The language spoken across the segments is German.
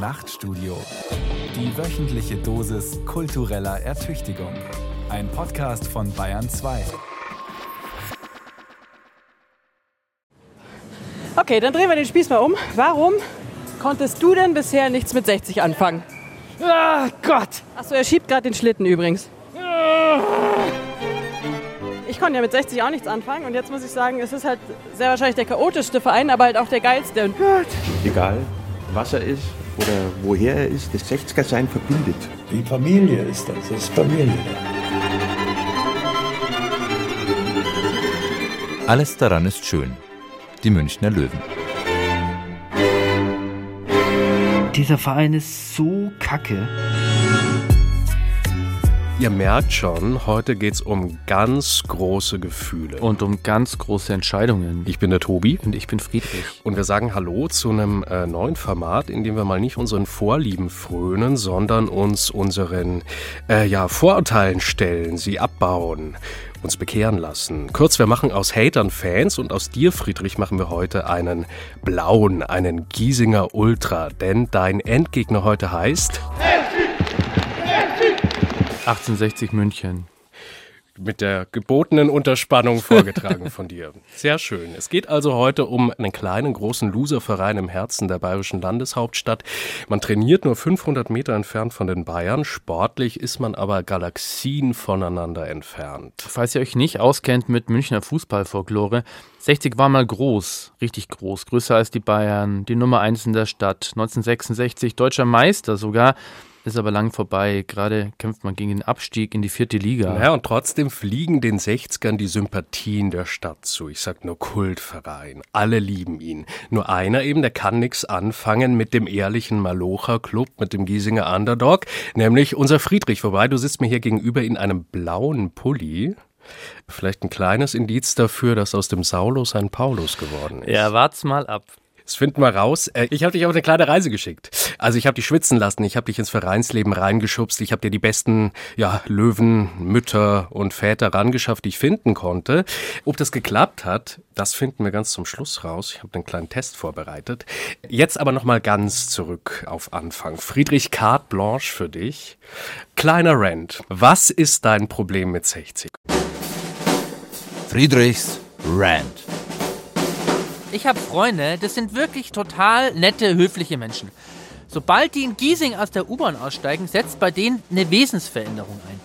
Nachtstudio. Die wöchentliche Dosis kultureller Ertüchtigung. Ein Podcast von Bayern 2. Okay, dann drehen wir den Spieß mal um. Warum konntest du denn bisher nichts mit 60 anfangen? Ah, Gott! Achso, er schiebt gerade den Schlitten übrigens. Ich konnte ja mit 60 auch nichts anfangen und jetzt muss ich sagen, es ist halt sehr wahrscheinlich der chaotischste Verein, aber halt auch der geilste. Und Egal, was er ist oder woher er ist, das 60er-Sein verbindet. Die Familie ist das, das ist Familie. Alles daran ist schön. Die Münchner Löwen. Dieser Verein ist so kacke. Ihr merkt schon, heute geht's um ganz große Gefühle. Und um ganz große Entscheidungen. Ich bin der Tobi. Und ich bin Friedrich. Und wir sagen Hallo zu einem äh, neuen Format, in dem wir mal nicht unseren Vorlieben frönen, sondern uns unseren äh, ja, Vorurteilen stellen, sie abbauen, uns bekehren lassen. Kurz, wir machen aus Hatern Fans und aus dir, Friedrich, machen wir heute einen blauen, einen Giesinger Ultra. Denn dein Endgegner heute heißt 1860 München. mit der gebotenen Unterspannung vorgetragen von dir. Sehr schön. Es geht also heute um einen kleinen, großen Loserverein im Herzen der bayerischen Landeshauptstadt. Man trainiert nur 500 Meter entfernt von den Bayern. Sportlich ist man aber Galaxien voneinander entfernt. Falls ihr euch nicht auskennt mit Münchner Fußballfolklore, 60 war mal groß, richtig groß, größer als die Bayern, die Nummer 1 in der Stadt, 1966 deutscher Meister sogar, ist aber lang vorbei. Gerade kämpft man gegen den Abstieg in die vierte Liga. Ja, und trotzdem fliegen den 60ern die Sympathien der Stadt zu. Ich sag nur Kultverein. Alle lieben ihn. Nur einer eben, der kann nichts anfangen mit dem ehrlichen Malocher-Club, mit dem Giesinger Underdog, nämlich unser Friedrich. Wobei, du sitzt mir hier gegenüber in einem blauen Pulli. Vielleicht ein kleines Indiz dafür, dass aus dem Saulus ein Paulus geworden ist. Ja, wart's mal ab. Das finden wir raus. Äh, Ich habe dich auf eine kleine Reise geschickt. Also ich habe dich schwitzen lassen, ich habe dich ins Vereinsleben reingeschubst, ich habe dir die besten ja, Löwen, Mütter und Väter rangeschafft, die ich finden konnte. Ob das geklappt hat, das finden wir ganz zum Schluss raus. Ich habe einen kleinen Test vorbereitet. Jetzt aber noch mal ganz zurück auf Anfang. Friedrich Carte Blanche für dich. Kleiner Rant. Was ist dein Problem mit 60? Friedrichs Rand. Ich habe Freunde, das sind wirklich total nette, höfliche Menschen. Sobald die in Giesing aus der U-Bahn aussteigen, setzt bei denen eine Wesensveränderung ein.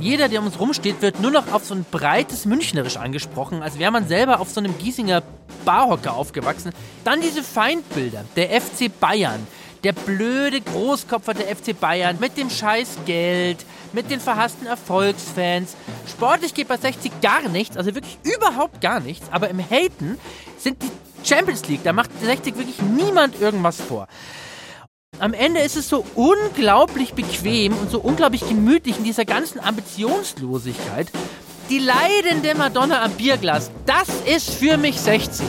Jeder, der um uns rumsteht, wird nur noch auf so ein breites Münchnerisch angesprochen, als wäre man selber auf so einem Giesinger Barhocker aufgewachsen. Dann diese Feindbilder, der FC Bayern, der blöde Großkopfer der FC Bayern mit dem scheiß Geld, mit den verhassten Erfolgsfans. Sportlich geht bei 60 gar nichts, also wirklich überhaupt gar nichts, aber im Haten sind die Champions League, da macht 60 wirklich niemand irgendwas vor. Am Ende ist es so unglaublich bequem und so unglaublich gemütlich in dieser ganzen Ambitionslosigkeit. Die leidende Madonna am Bierglas, das ist für mich 60.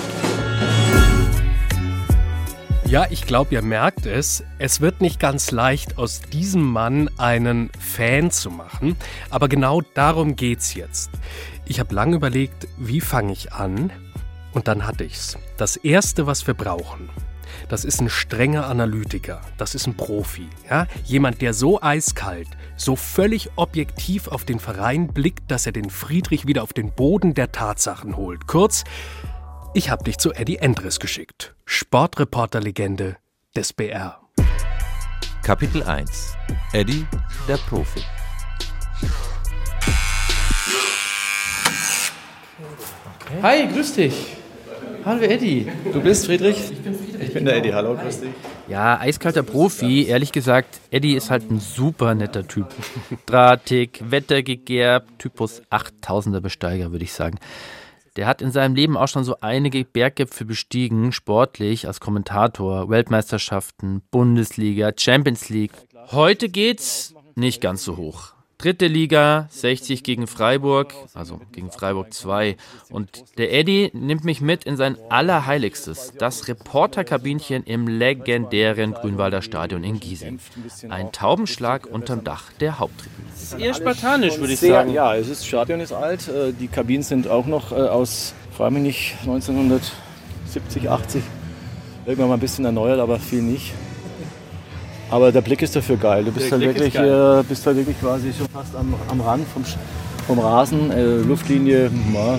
Ja, ich glaube, ihr merkt es. Es wird nicht ganz leicht, aus diesem Mann einen Fan zu machen. Aber genau darum geht's jetzt. Ich habe lange überlegt, wie fange ich an? Und dann hatte ich's. Das erste, was wir brauchen, das ist ein strenger Analytiker. Das ist ein Profi. Ja? Jemand, der so eiskalt, so völlig objektiv auf den Verein blickt, dass er den Friedrich wieder auf den Boden der Tatsachen holt. Kurz, ich habe dich zu Eddie Endres geschickt. Sportreporter-Legende des BR. Kapitel 1. Eddie, der Profi. Hi, grüß dich. Hallo Eddie. Du bist Friedrich? Ich bin der Eddie, hallo, grüß dich. Ja, eiskalter Profi. Ehrlich gesagt, Eddie ist halt ein super netter Typ. Drahtig, wettergegerbt, Typus 8000er Besteiger, würde ich sagen. Der hat in seinem Leben auch schon so einige Berggipfel bestiegen, sportlich als Kommentator, Weltmeisterschaften, Bundesliga, Champions League. Heute geht's nicht ganz so hoch. Dritte Liga, 60 gegen Freiburg, also gegen Freiburg 2. Und der Eddie nimmt mich mit in sein Allerheiligstes, das Reporterkabinchen im legendären Grünwalder Stadion in Giesing. Ein Taubenschlag unterm Dach der Haupttribüne. Das ist eher spartanisch, würde ich sagen. Ja, es ist, Stadion ist alt, äh, die Kabinen sind auch noch äh, aus, frage mich nicht, 1970, 80. Irgendwann mal ein bisschen erneuert, aber viel nicht. Aber der Blick ist dafür geil. Du bist, halt wirklich, äh, bist halt wirklich quasi schon fast am, am Rand vom, vom Rasen. Äh, Luftlinie ja,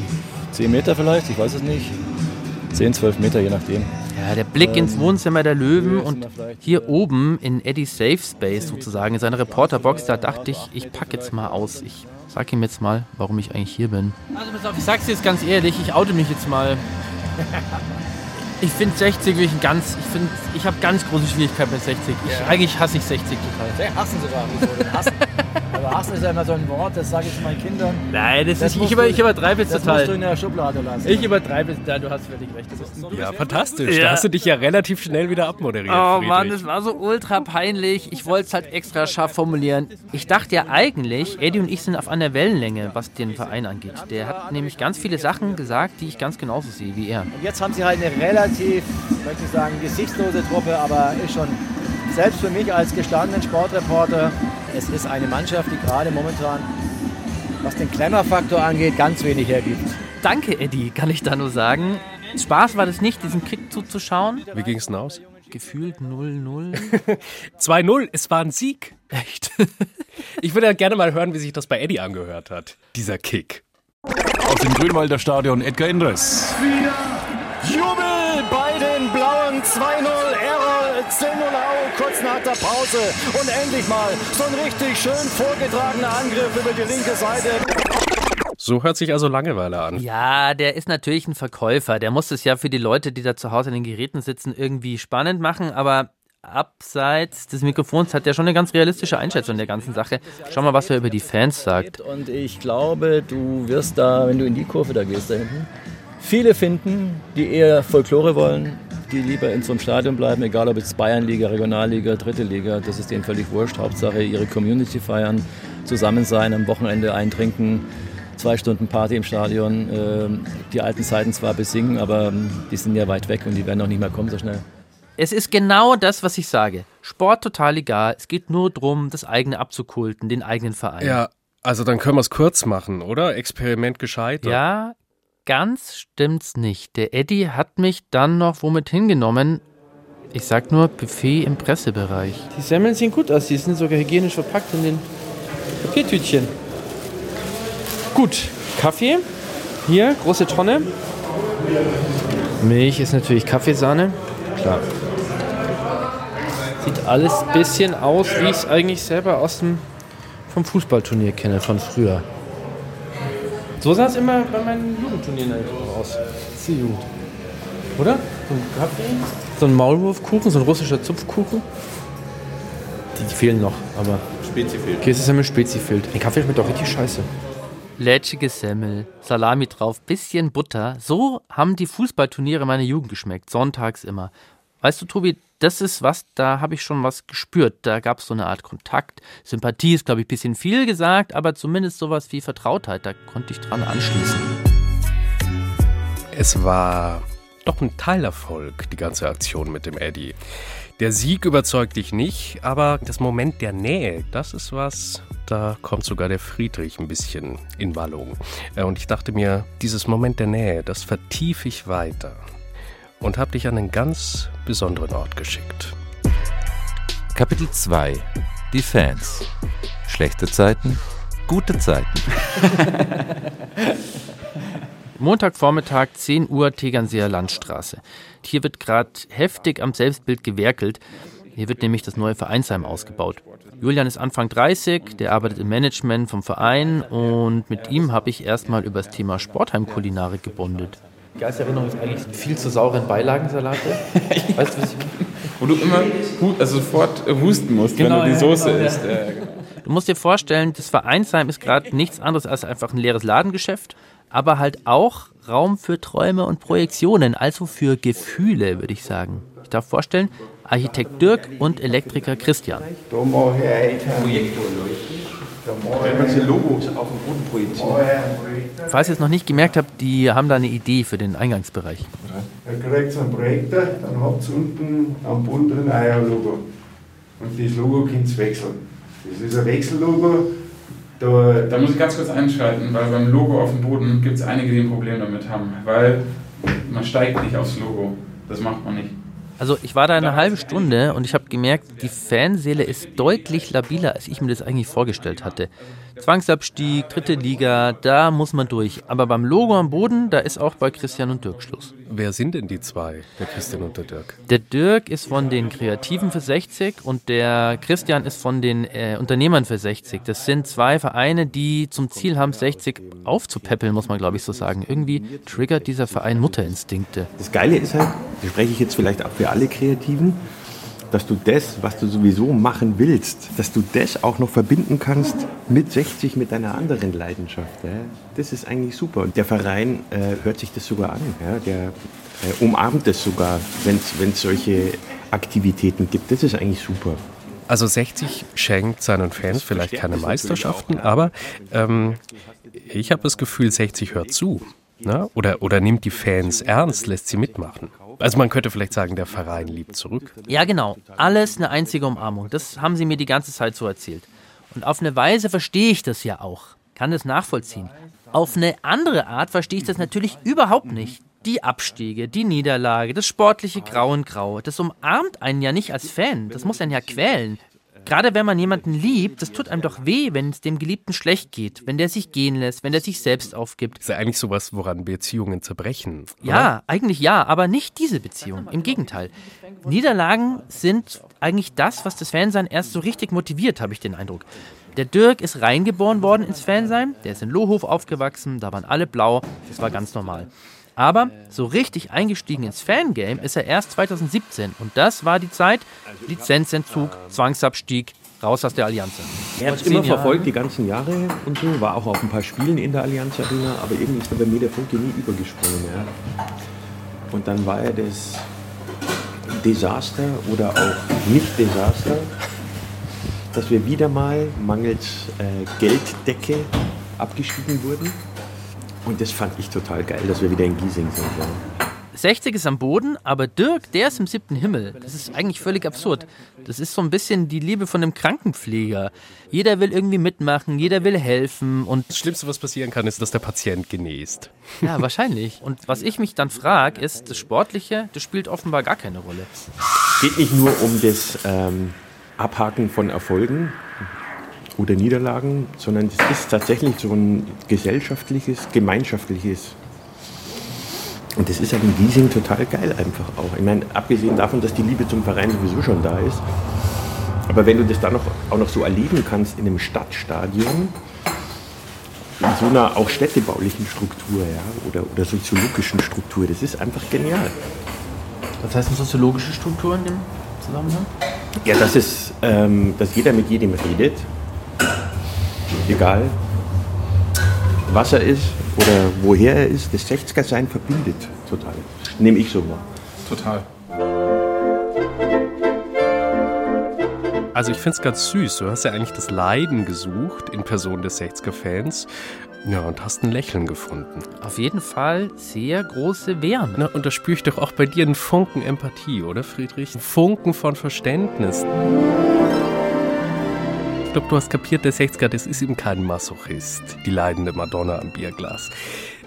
10 Meter vielleicht, ich weiß es nicht. 10, 12 Meter, je nachdem. Ja, der Blick ins Ähm, Wohnzimmer der Löwen und hier oben in Eddie's Safe Space sozusagen, in seiner Reporterbox, da dachte ich, ich packe jetzt mal aus. Ich sag ihm jetzt mal, warum ich eigentlich hier bin. Also pass auf, ich sag's dir jetzt ganz ehrlich, ich oute mich jetzt mal. Ich finde 60 wirklich ein ganz, ich finde, ich habe ganz große Schwierigkeiten mit 60. Ich, Eigentlich hasse ich 60 total. Hassen sogar. Hassen. Hassen ist ja immer so ein Wort, das sage ich zu meinen Kindern. Nein, das, Das ist, ich, über, ich übertreibe jetzt das total. musst du in der Schublade lassen. Ich übertreibe jetzt, da, du hast völlig recht. Das ist ein Ja, fantastisch. Ja. Da hast du dich ja relativ schnell wieder abmoderiert. Oh Friedrich. Mann, das war so ultra peinlich. Ich wollte es halt extra scharf formulieren. Ich dachte ja eigentlich, Eddie und ich sind auf einer Wellenlänge, was den Verein angeht. Der hat nämlich ganz viele Sachen gesagt, die ich ganz genauso sehe wie er. Und jetzt haben sie halt eine relativ, möchte ich sagen, gesichtslose Truppe, aber ist schon, selbst für mich als gestandenen Sportreporter, es ist eine Mannschaft, die gerade momentan, was den Klemmerfaktor angeht, ganz wenig hergibt. Danke, Eddie, kann ich da nur sagen. Spaß war das nicht, diesen Kick zuzuschauen. Wie ging es denn aus? Gefühlt 0-0. 2-0, es war ein Sieg. Echt? Ich würde ja gerne mal hören, wie sich das bei Eddie angehört hat. Dieser Kick. Aus dem Grünwalder Stadion Edgar Endres. Jubel bei den Blauen 2-0, Errol Zemulau kurz nach der Pause und endlich mal so ein richtig schön vorgetragener Angriff über die linke Seite. So hört sich also Langeweile an. Ja, der ist natürlich ein Verkäufer. Der muss es ja für die Leute, die da zu Hause an den Geräten sitzen, irgendwie spannend machen. Aber abseits des Mikrofons hat er schon eine ganz realistische Einschätzung der ganzen Sache. Schau mal, was er über die Fans sagt. Und ich glaube, du wirst da, wenn du in die Kurve da gehst, da hinten, viele finden, die eher Folklore wollen, die lieber in so einem Stadion bleiben, egal ob jetzt Bayernliga, Regionalliga, Dritte Liga, das ist denen völlig wurscht. Hauptsache ihre Community feiern, zusammen sein, am Wochenende eintrinken, zwei Stunden Party im Stadion. Ähm, Die alten Zeiten zwar besingen, aber ähm, die sind ja weit weg und die werden auch nicht mehr kommen so schnell. Es ist genau das, was ich sage. Sport total egal. Es geht nur darum, das eigene abzukulten, den eigenen Verein. Ja, also dann können wir es kurz machen, oder? Experiment gescheitert. Ja, ganz stimmt's nicht. Der Eddie hat mich dann noch womit hingenommen. Ich sag nur Buffet im Pressebereich. Die Semmeln sehen gut aus, die sind sogar hygienisch verpackt in den Papiertütchen. Gut, Kaffee. Hier, große Tonne. Milch ist natürlich Kaffeesahne. Klar. Sieht alles ein bisschen aus, wie ich es eigentlich selber aus dem vom Fußballturnier kenne, von früher. So sah es immer bei meinen Jugendturnieren aus. Sehr gut. Oder? So ein Kaffee, so ein Maulwurfkuchen, so ein russischer Zupfkuchen. Die, die fehlen noch, aber. Spezi fehlt. Käsesemmel Spezi fehlt. Ein Kaffee schmeckt doch richtig scheiße. Lätschige Semmel, Salami drauf, bisschen Butter. So haben die Fußballturniere meiner Jugend geschmeckt. Sonntags immer. Weißt du, Tobi, das ist was, da habe ich schon was gespürt. Da gab es so eine Art Kontakt. Sympathie ist, glaube ich, ein bisschen viel gesagt, aber zumindest sowas wie Vertrautheit. Da konnte ich dran anschließen. Es war doch ein Teilerfolg, die ganze Aktion mit dem Eddie. Der Sieg überzeugt dich nicht, aber das Moment der Nähe, das ist was, da kommt sogar der Friedrich ein bisschen in Wallung. Äh, Und ich dachte mir, dieses Moment der Nähe, das vertiefe ich weiter und habe dich an einen ganz besonderen Ort geschickt. Kapitel 2 Die Fans. Schlechte Zeiten, gute Zeiten. Montagvormittag, 10 Uhr, Tegernseer Landstraße. Hier wird gerade heftig am Selbstbild gewerkelt. Hier wird nämlich das neue Vereinsheim ausgebaut. Julian ist Anfang 30, der arbeitet im Management vom Verein und mit ihm habe ich erstmal über das Thema Sportheimkulinarik gebondet. Die geilste Erinnerung ist eigentlich viel zu sauren Beilagensalate. weißt du, was ich meine? Wo du immer hu also sofort husten musst, wenn du die Soße genau, isst. Ja, genau. Du musst dir vorstellen, das Vereinsheim ist gerade nichts anderes als einfach ein leeres Ladengeschäft, aber halt auch Raum für Träume und Projektionen, also für Gefühle, würde ich sagen. Ich darf vorstellen, Architekt Dirk und Elektriker Christian. Projektor leuchten. Wenn man die Logos auf dem Boden projiziert. Falls ihr es noch nicht gemerkt habt, die haben da eine Idee für den Eingangsbereich. Dann kriegt ihr einen Projektor, dann habt ihr unten am Boden drin euer Logo. Und das Logo könnt ihr wechseln. Das ist ein Wechsellogo. Da, Da muss ich ganz kurz einschalten, weil beim Logo auf dem Boden gibt es einige, die ein Problem damit haben. Weil man steigt nicht aufs Logo. Das macht man nicht. Also ich war da eine halbe Stunde und ich habe gemerkt, die Fanseele ist deutlich labiler, als ich mir das eigentlich vorgestellt hatte. Zwangsabstieg, dritte Liga, da muss man durch. Aber beim Logo am Boden, da ist auch bei Christian und Dirk Schluss. Wer sind denn die zwei, der Christian und der Dirk? Der Dirk ist von den Kreativen für 60 und der Christian ist von den äh, Unternehmern für 60. Das sind zwei Vereine, die zum Ziel haben, 60 aufzupäppeln, muss man glaube ich so sagen. Irgendwie triggert dieser Verein Mutterinstinkte. Das Geile ist halt, das spreche ich jetzt vielleicht auch für alle Kreativen, dass du das, was du sowieso machen willst, dass du das auch noch verbinden kannst mit 60, mit deiner anderen Leidenschaft. Ja. Das ist eigentlich super. Und der Verein äh, hört sich das sogar an. Ja. Der äh, umarmt es sogar, wenn es solche Aktivitäten gibt. Das ist eigentlich super. Also 60 schenkt seinen Fans vielleicht keine Meisterschaften, aber ähm, ich habe das Gefühl, 60 hört zu. Ne? Oder, oder nimmt die Fans ernst, lässt sie mitmachen. Also man könnte vielleicht sagen, der Verein liebt zurück. Ja, genau. Alles eine einzige Umarmung. Das haben sie mir die ganze Zeit so erzählt. Und auf eine Weise verstehe ich das ja auch. Kann das nachvollziehen. Auf eine andere Art verstehe ich das natürlich überhaupt nicht. Die Abstiege, die Niederlage, das sportliche Grau und Grau, das umarmt einen ja nicht als Fan. Das muss einen ja quälen. Gerade wenn man jemanden liebt, das tut einem doch weh, wenn es dem Geliebten schlecht geht, wenn der sich gehen lässt, wenn der sich selbst aufgibt. Ist ja eigentlich sowas, woran Beziehungen zerbrechen. Oder? Ja, eigentlich ja, aber nicht diese Beziehung. Im Gegenteil. Niederlagen sind eigentlich das, was das Fansein erst so richtig motiviert, habe ich den Eindruck. Der Dirk ist reingeboren worden ins Fansein, der ist in Lohhof aufgewachsen, da waren alle blau, das war ganz normal. Aber so richtig eingestiegen ins Fangame ist er erst 2017 und das war die Zeit Lizenzentzug, Zwangsabstieg, raus aus der Allianz. Er hat es immer verfolgt, die ganzen Jahre und so, war auch auf ein paar Spielen in der Allianz Arena, aber irgendwie ist bei mir der Funke nie übergesprungen. Ja. Und dann war er das Desaster oder auch nicht Desaster, dass wir wieder mal mangels äh, Gelddecke abgestiegen wurden. Und das fand ich total geil, dass wir wieder in Giesing sind. Ja. 60 ist am Boden, aber Dirk, der ist im siebten Himmel. Das ist eigentlich völlig absurd. Das ist so ein bisschen die Liebe von einem Krankenpfleger. Jeder will irgendwie mitmachen, jeder will helfen und. Das Schlimmste, was passieren kann, ist, dass der Patient genießt. Ja, wahrscheinlich. Und was ich mich dann frage, ist, das Sportliche, das spielt offenbar gar keine Rolle. Geht nicht nur um das ähm, Abhaken von Erfolgen, oder Niederlagen, sondern es ist tatsächlich so ein gesellschaftliches, gemeinschaftliches. Und das ist halt in Giesing total geil einfach auch. Ich meine, abgesehen davon, dass die Liebe zum Verein sowieso schon da ist, aber wenn du das dann noch, auch noch so erleben kannst in einem Stadtstadion, in so einer auch städtebaulichen Struktur ja, oder, oder soziologischen Struktur, das ist einfach genial. Was heißt eine soziologische Struktur in dem Zusammenhang? Ja, dass, es, ähm, dass jeder mit jedem redet egal was er ist oder woher er ist, das 60er-Sein verbindet total. Nehme ich so wahr. Total. Also ich finde es ganz süß. Du hast ja eigentlich das Leiden gesucht in Person des 60er-Fans. Ja, und hast ein Lächeln gefunden. Auf jeden Fall sehr große Wärme. Na, und da spüre ich doch auch bei dir einen Funken Empathie, oder Friedrich? Ein Funken von Verständnis. Ich glaube, du hast kapiert, der 60er, das ist eben kein Masochist, die leidende Madonna am Bierglas.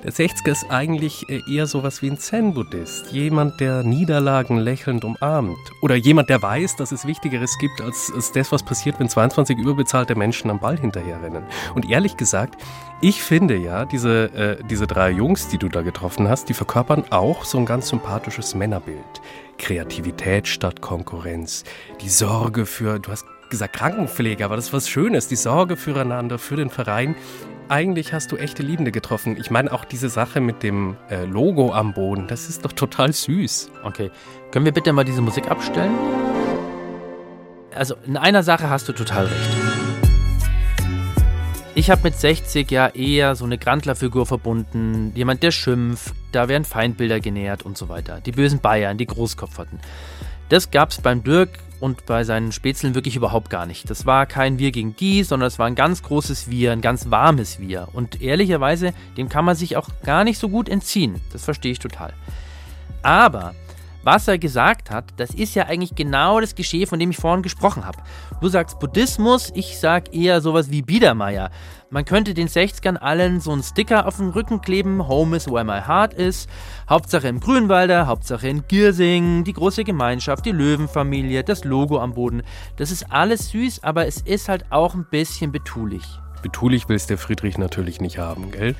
Der 60er ist eigentlich äh, eher sowas wie ein Zen-Buddhist. Jemand, der Niederlagen lächelnd umarmt. Oder jemand, der weiß, dass es Wichtigeres gibt als, als das, was passiert, wenn 22 überbezahlte Menschen am Ball hinterherrennen. Und ehrlich gesagt, ich finde ja, diese, äh, diese drei Jungs, die du da getroffen hast, die verkörpern auch so ein ganz sympathisches Männerbild. Kreativität statt Konkurrenz. Die Sorge für, du hast gesagt Krankenpflege, aber das ist was Schönes, die Sorge füreinander, für den Verein. Eigentlich hast du echte Liebende getroffen. Ich meine auch diese Sache mit dem äh, Logo am Boden, das ist doch total süß. Okay, können wir bitte mal diese Musik abstellen? Also in einer Sache hast du total recht. Ich habe mit 60 ja eher so eine Grandler-Figur verbunden, jemand, der schimpft, da werden Feindbilder genährt und so weiter. Die bösen Bayern, die Großkopferten. Das gab es beim Dirk und bei seinen Spätzeln wirklich überhaupt gar nicht. Das war kein Wir gegen die, sondern es war ein ganz großes Wir, ein ganz warmes Wir. Und ehrlicherweise, dem kann man sich auch gar nicht so gut entziehen. Das verstehe ich total. Aber was er gesagt hat, das ist ja eigentlich genau das Geschehen, von dem ich vorhin gesprochen habe. Du sagst Buddhismus, ich sag eher sowas wie Biedermeier. Man könnte den 60ern allen so einen Sticker auf den Rücken kleben, Home is where my heart is. Hauptsache im Grünwalder, Hauptsache in Giersing, die große Gemeinschaft, die Löwenfamilie, das Logo am Boden. Das ist alles süß, aber es ist halt auch ein bisschen betulich. Betulich will es der Friedrich natürlich nicht haben, gell?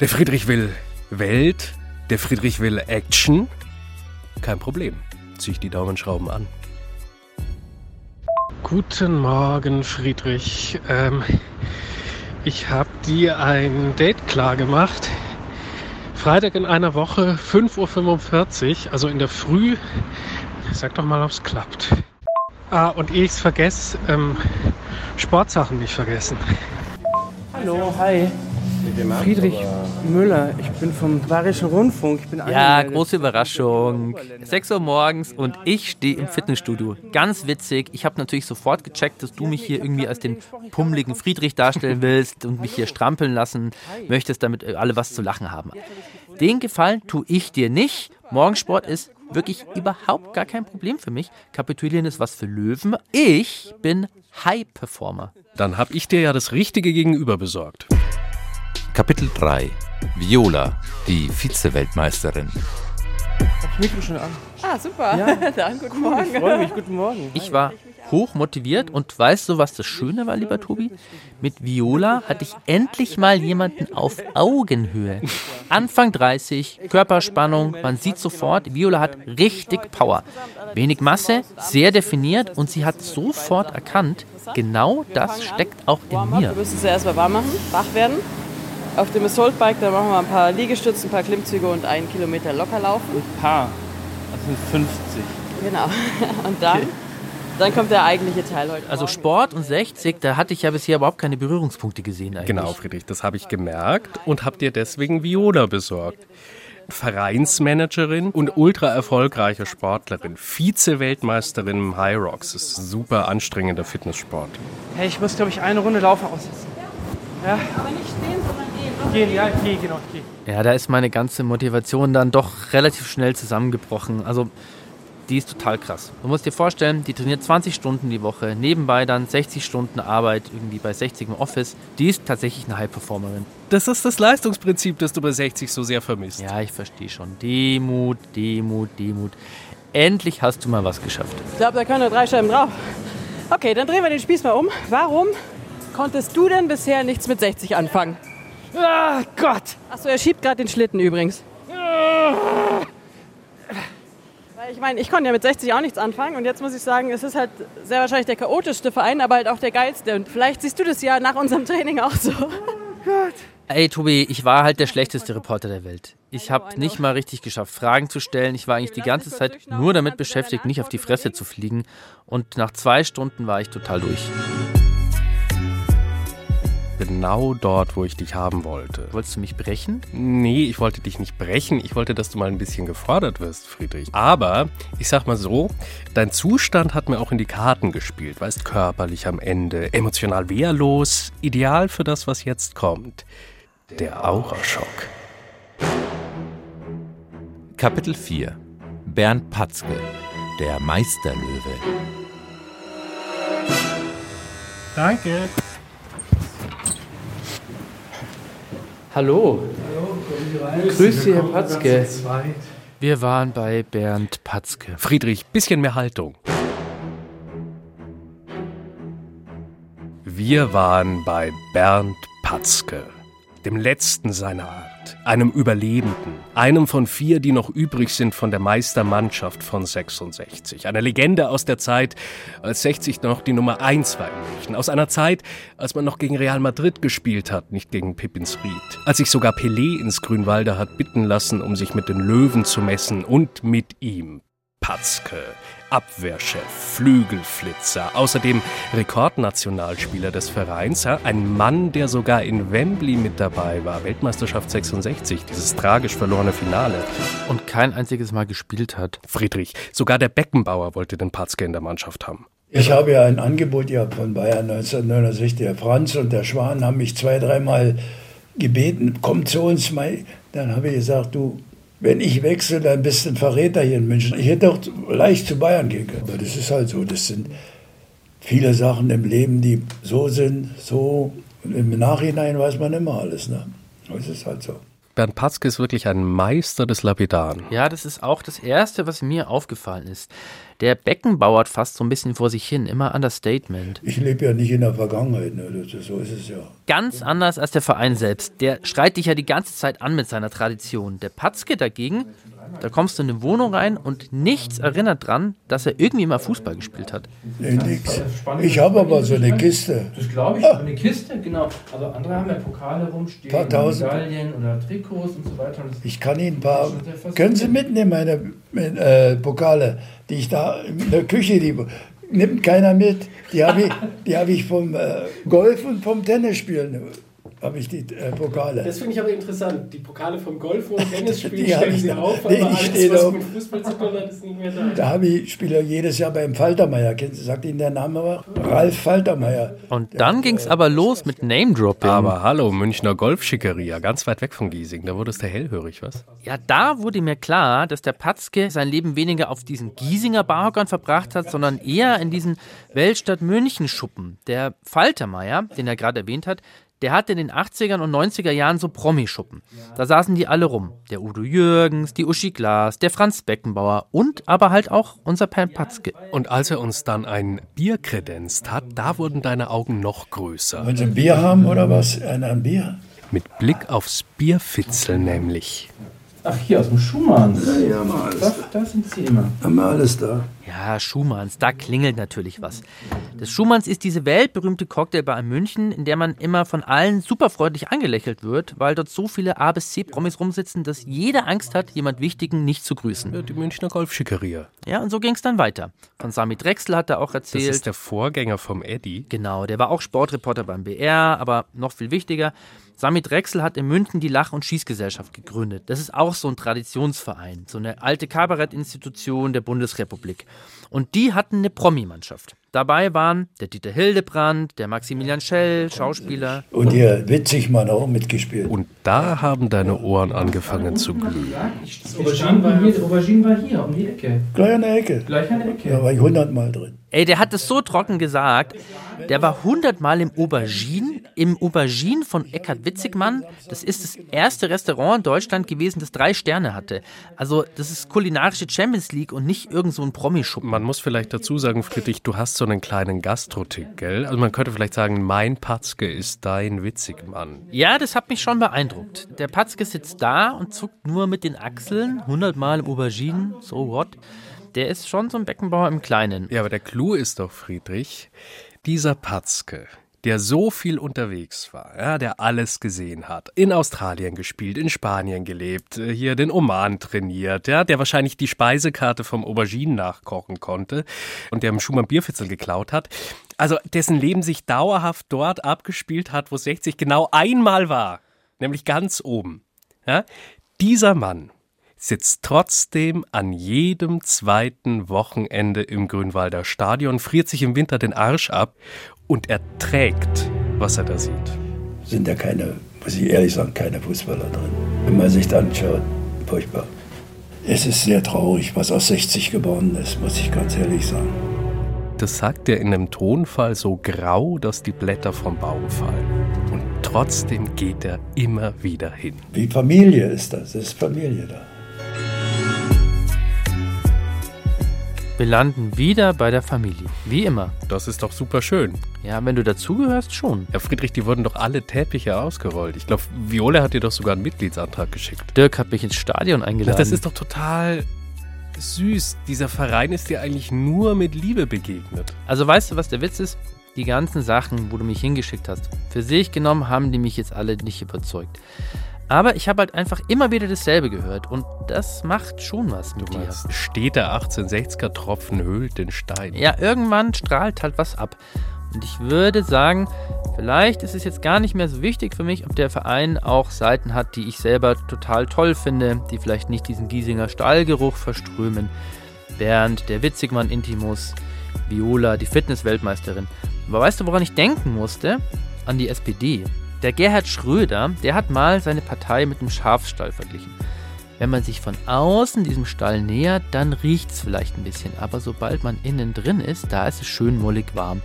Der Friedrich will Welt, der Friedrich will Action. Kein Problem. Zieh ich die Daumenschrauben an. Guten Morgen, Friedrich. Ähm, ich habe dir ein Date klar gemacht. Freitag in einer Woche, 5.45 Uhr, also in der Früh. Sag doch mal, ob es klappt. Ah, und ehe ich es vergesse, ähm, Sportsachen nicht vergessen. Hallo, hi. Friedrich Müller, ich bin vom Bayerischen Rundfunk. Ich bin Ja, große Überraschung. 6 Uhr morgens und ich stehe im Fitnessstudio. Ganz witzig. Ich habe natürlich sofort gecheckt, dass du mich hier irgendwie als den pummeligen Friedrich darstellen willst und mich hier strampeln lassen möchtest, damit alle was zu lachen haben. Den Gefallen tue ich dir nicht. Morgensport ist wirklich überhaupt gar kein Problem für mich. Kapitulieren ist was für Löwen. Ich bin High Performer. Dann habe ich dir ja das Richtige gegenüber besorgt. Kapitel 3 Viola, die Vize-Weltmeisterin. Das Mikro schon an. Ah, super. Ja. Dann guten Cool, Morgen. ich freue mich. Guten Morgen. Ich war hoch motiviert und weißt du, was das Schöne war, lieber Tobi? Mit Viola hatte ich endlich mal jemanden auf Augenhöhe. Anfang 30, Körperspannung, man sieht sofort, Viola hat richtig Power. Wenig Masse, sehr definiert und sie hat sofort erkannt, genau das steckt auch in Wir mir. müssen sie erstmal warm machen, wach werden. Auf dem Assault Bike, da machen wir ein paar Liegestützen, ein paar Klimmzüge und einen Kilometer locker laufen. Ein paar. Das sind 50. Genau. Und dann, dann kommt der eigentliche Teil heute. Also Sport und 60, da hatte ich ja bisher überhaupt keine Berührungspunkte gesehen eigentlich. Genau, Friedrich, das habe ich gemerkt und habe dir deswegen Viola besorgt. Vereinsmanagerin und ultra erfolgreiche Sportlerin, Vize-Weltmeisterin im High Rocks. Das ist ein super anstrengender Fitnesssport. Hey, ich muss, glaube ich, eine Runde laufen aussetzen. Ja. Aber nicht stehen, gehen. Ja, ich gehe, genau, ich gehe. Ja, da ist meine ganze Motivation dann doch relativ schnell zusammengebrochen. Also, die ist total krass. Du musst dir vorstellen, die trainiert 20 Stunden die Woche, nebenbei dann 60 Stunden Arbeit irgendwie bei 60 im Office. Die ist tatsächlich eine High-Performerin. Das ist das Leistungsprinzip, das du bei 60 so sehr vermisst. Ja, ich verstehe schon. Demut, Demut, Demut. Endlich hast du mal was geschafft. Ich glaube, da können nur drei Scheiben drauf. Okay, dann drehen wir den Spieß mal um. Warum konntest du denn bisher nichts mit 60 anfangen? Ah, Gott! Achso, er schiebt gerade den Schlitten übrigens. Weil ich meine, ich konnte ja mit 60 auch nichts anfangen und jetzt muss ich sagen, es ist halt sehr wahrscheinlich der chaotischste Verein, aber halt auch der geilste. Und vielleicht siehst du das ja nach unserem Training auch so. Ey, Tobi, ich war halt der schlechteste Reporter der Welt. Ich habe nicht mal richtig geschafft, Fragen zu stellen. Ich war eigentlich die ganze Zeit nur damit beschäftigt, nicht auf die Fresse zu fliegen. Und nach zwei Stunden war ich total durch. Genau dort, wo ich dich haben wollte. Wolltest du mich brechen? Nee, ich wollte dich nicht brechen. Ich wollte, dass du mal ein bisschen gefordert wirst, Friedrich. Aber ich sag mal so, dein Zustand hat mir auch in die Karten gespielt. Weißt, körperlich am Ende, emotional wehrlos, ideal für das, was jetzt kommt. Der Auraschock. Kapitel 4 Bernd Patzke, der Meisterlöwe. Danke. Hallo. Grüß Sie, Herr Patzke. Wir waren bei Bernd Patzke. Friedrich, bisschen mehr Haltung. Wir waren bei Bernd Patzke, dem letzten seiner Art, einem Überlebenden, einem von vier, die noch übrig sind von der Meistermannschaft von 66. Eine Legende aus der Zeit, als 60 noch die Nummer 1 war in München. Aus einer Zeit, als man noch gegen Real Madrid gespielt hat, nicht gegen Pippins Ried. Als sich sogar Pelé ins Grünwalder hat bitten lassen, um sich mit den Löwen zu messen und mit ihm. Patzke, Abwehrchef, Flügelflitzer, außerdem Rekordnationalspieler des Vereins, ja, ein Mann, der sogar in Wembley mit dabei war, Weltmeisterschaft 66, dieses tragisch verlorene Finale. Und kein einziges Mal gespielt hat. Friedrich, sogar der Beckenbauer wollte den Patzke in der Mannschaft haben. Ich habe ja ein Angebot gehabt von Bayern 1969. Der Franz und der Schwan haben mich zwei, dreimal gebeten, komm zu uns mal. Dann habe ich gesagt, du, wenn ich wechsle, dann bist du ein Verräter hier in München. Ich hätte auch leicht zu Bayern gehen können. Aber das ist halt so. Das sind viele Sachen im Leben, die so sind, so. Und im Nachhinein weiß man immer alles. Ne? Das ist halt so. Bernd Patzke ist wirklich ein Meister des Lapidaren. Ja, das ist auch das Erste, was mir aufgefallen ist. Der Becken bauert fast so ein bisschen vor sich hin, immer Understatement. Ich lebe ja nicht in der Vergangenheit, ne? so ist es ja. Ganz anders als der Verein selbst. Der schreit dich ja die ganze Zeit an mit seiner Tradition. Der Patzke dagegen, da kommst du in eine Wohnung rein und nichts erinnert dran, dass er irgendwie mal Fußball gespielt hat. Nee, nix. Ich habe aber so eine Kiste. Das glaube ich, eine Kiste, genau. Aber andere haben ja Pokale rumstehen, Paar tausend. Medaillen oder Trikots und so weiter. Und Ich kann Ihnen ein paar. Können Sie mitnehmen, meine äh, Pokale, die ich da in der Küche liebe? Nimmt keiner mit. Die habe ich, die hab ich vom äh, Golf und vom Tennisspielen. Habe ich die äh, Pokale. Das finde ich aber interessant. Die Pokale vom Golf und Tennisspiel stellen ich sie da. auf, Nee, aber alles, was auf. mit Fußball zu tun hat, ist nicht mehr da. Da habe ich spiele jedes Jahr beim Faltermeier. Kennen Sie, sagt Ihnen der Name was? Ralf Faltermeier. Und dann ging's aber los mit Name-Dropping. Aber hallo, Münchner Golfschickeria, ganz weit weg von Giesing. Da wurdest du hellhörig, was? Ja, da wurde mir klar, dass der Patzke sein Leben weniger auf diesen Giesinger Barhockern verbracht hat, sondern eher in diesen Weltstadt-München-Schuppen. Der Faltermeier, den er gerade erwähnt hat, der hatte in den 80er und 90er Jahren so Promischuppen. Da saßen die alle rum. Der Udo Jürgens, die Uschi Glas, der Franz Beckenbauer und aber halt auch unser Per Patzke. Und als er uns dann ein Bier kredenzt hat, da wurden deine Augen noch größer. Wollen Sie ein Bier haben oder was? Ein, ein Bier? Mit Blick aufs Bierfitzel nämlich. Ach, hier aus dem Schumanns. Ja, ja, mal alles. Da, da sind sie immer. Haben wir alles da. Ja, Schumanns, da klingelt natürlich was. Das Schumanns ist diese weltberühmte Cocktailbar in München, in der man immer von allen superfreundlich angelächelt wird, weil dort so viele A bis C Promis rumsitzen, dass jeder Angst hat, jemand Wichtigen nicht zu grüßen. Ja, die Münchner Golfschickeria. Ja, und so ging es dann weiter. Von Sami Drechsel hat er auch Das erzählt. ist der Vorgänger vom Eddie. Genau, der war auch Sportreporter beim BR, aber noch viel wichtiger, Sami Drechsel hat in München die Lach- und Schießgesellschaft gegründet. Das ist auch so ein Traditionsverein, so eine alte Kabarettinstitution der Bundesrepublik. Und die hatten eine Promi-Mannschaft. Dabei waren der Dieter Hildebrand, der Maximilian Schell, Schauspieler. Und hier Witzigmann auch mitgespielt. Und da haben deine Ohren angefangen zu glühen. Das Aubergine war hier, Aubergine war hier um die Ecke. Gleich an der Ecke. Gleich an der Ecke. Da war ich hundertmal drin. Ey, der hat es so trocken gesagt. Der war hundertmal im Aubergine, im Aubergine von Eckhard Witzigmann. Das ist das erste Restaurant in Deutschland gewesen, das drei Sterne hatte. Also, das ist kulinarische Champions League und nicht irgend so ein Promischuppen. Man muss vielleicht dazu sagen, Friedrich, du hast so einen kleinen Gastrotick, gell? Also man könnte vielleicht sagen, mein Patzke ist dein Witzigmann. Ja, das hat mich schon beeindruckt. Der Patzke sitzt da und zuckt nur mit den Achseln, hundertmal im Aubergine, so what. Der ist schon so ein Beckenbauer im Kleinen. Ja, aber der Clou ist doch, Friedrich, dieser Patzke, der so viel unterwegs war, ja, der alles gesehen hat, in Australien gespielt, in Spanien gelebt, äh, hier den Oman trainiert, ja, der wahrscheinlich die Speisekarte vom Aubergine nachkochen konnte und der im Schumann Bierfitzel geklaut hat. Also dessen Leben sich dauerhaft dort abgespielt hat, wo 60 genau einmal war, nämlich ganz oben. Ja, dieser Mann sitzt trotzdem an jedem zweiten Wochenende im Grünwalder Stadion, friert sich im Winter den Arsch ab und erträgt, was er da sieht. Sind ja keine, muss ich ehrlich sagen, keine Fußballer drin. Wenn man sich dann anschaut, furchtbar. Es ist sehr traurig, was aus 60 geworden ist, muss ich ganz ehrlich sagen. Das sagt er in einem Tonfall so grau, dass die Blätter vom Baum fallen. Und trotzdem geht er immer wieder hin. Wie Familie ist das, es ist Familie da. Wir landen wieder bei der Familie. Wie immer. Das ist doch super schön. Ja, wenn du dazugehörst, schon. Herr Friedrich, die wurden doch alle Teppiche ausgerollt. Ich glaube, Viola hat dir doch sogar einen Mitgliedsantrag geschickt. Dirk hat mich ins Stadion eingeladen. Das ist doch total süß. Dieser Verein ist dir eigentlich nur mit Liebe begegnet. Also weißt du, was der Witz ist? Die ganzen Sachen, wo du mich hingeschickt hast, für sich genommen haben die mich jetzt alle nicht überzeugt. Aber ich habe halt einfach immer wieder dasselbe gehört und das macht schon was mit Du dir. meinst, steht der 1860er Tropfen höhlt den Stein. Ja, irgendwann strahlt halt was ab. Und ich würde sagen, vielleicht ist es jetzt gar nicht mehr so wichtig für mich, ob der Verein auch Seiten hat, die ich selber total toll finde, die vielleicht nicht diesen Giesinger Stahlgeruch verströmen. Bernd, der Witzigmann Intimus, Viola, die Fitness-Weltmeisterin. Aber weißt du, woran ich denken musste? An die SPD. Der Gerhard Schröder, der hat mal seine Partei mit dem Schafstall verglichen. Wenn man sich von außen diesem Stall nähert, dann riecht es vielleicht ein bisschen. Aber sobald man innen drin ist, da ist es schön mollig warm.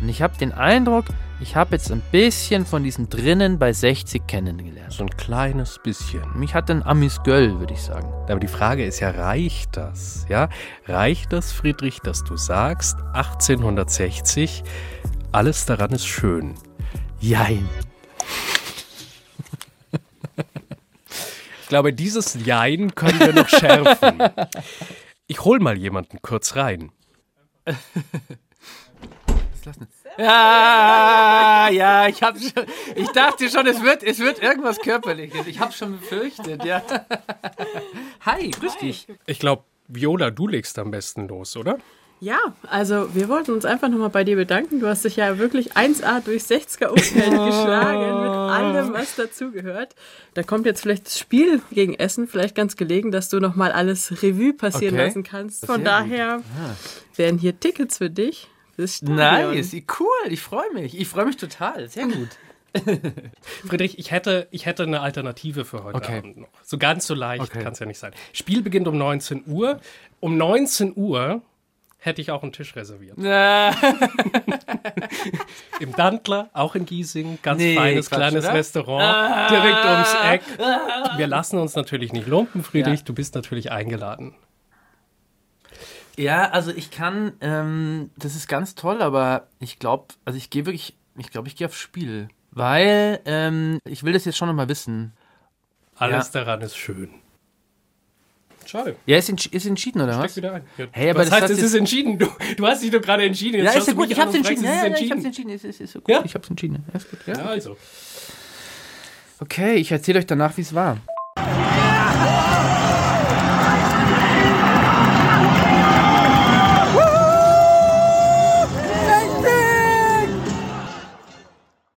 Und ich habe den Eindruck, ich habe jetzt ein bisschen von diesem drinnen bei 60 kennengelernt. So ein kleines bisschen. Mich hat ein Amis Göll, würde ich sagen. Aber die Frage ist ja, reicht das? Ja, reicht das, Friedrich, dass du sagst, 1860, alles daran ist schön? Jein. Glaube, dieses Jein können wir noch schärfen. Ich hol mal jemanden kurz rein. Ja, ja, ich hab schon, ich dachte schon, es wird, es wird irgendwas Körperliches. Ich habe schon befürchtet, ja. Hi, grüß dich. Ich glaube, Viola, du legst am besten los, oder? Ja, also wir wollten uns einfach nochmal bei dir bedanken. Du hast dich ja wirklich 1A durch 60er Umfeld geschlagen mit allem, was dazugehört. Da kommt jetzt vielleicht das Spiel gegen Essen, vielleicht ganz gelegen, dass du nochmal alles Revue passieren Okay. lassen kannst. Von daher Ah. wären hier Tickets für dich. Nice, cool, ich freue mich. Ich freue mich total, sehr gut. Friedrich, ich hätte, ich hätte eine Alternative für heute Okay. Abend noch. So ganz so leicht Okay. kann es ja nicht sein. Spiel beginnt um 19 Uhr. Um 19 Uhr hätte ich auch einen Tisch reserviert. Im Dantler, auch in Giesing, ganz Nee, feines Quatsch, kleines oder? Restaurant, Ah. direkt ums Eck. Wir lassen uns natürlich nicht lumpen, Friedrich, du bist natürlich eingeladen. Ja, also ich kann, ähm, das ist ganz toll, aber ich glaube, also ich gehe wirklich, ich glaube, ich gehe aufs Spiel. Weil, ähm, ich will das jetzt schon nochmal wissen. Alles ja. daran ist schön. Schade. Ja, ist, entsch ist entschieden, oder was? wieder ein. Ja. Hey, aber was das heißt, es ist entschieden? Du, du hast dich doch gerade entschieden. Jetzt Ja, ist ja gut, ich hab's entschieden. Ja, ja, ich hab's entschieden. entschieden. Es ist, ist so gut. Ja? Ich hab's entschieden. Ist gut. Ja. Ja, also. Okay, ich erzähle euch danach, wie es war.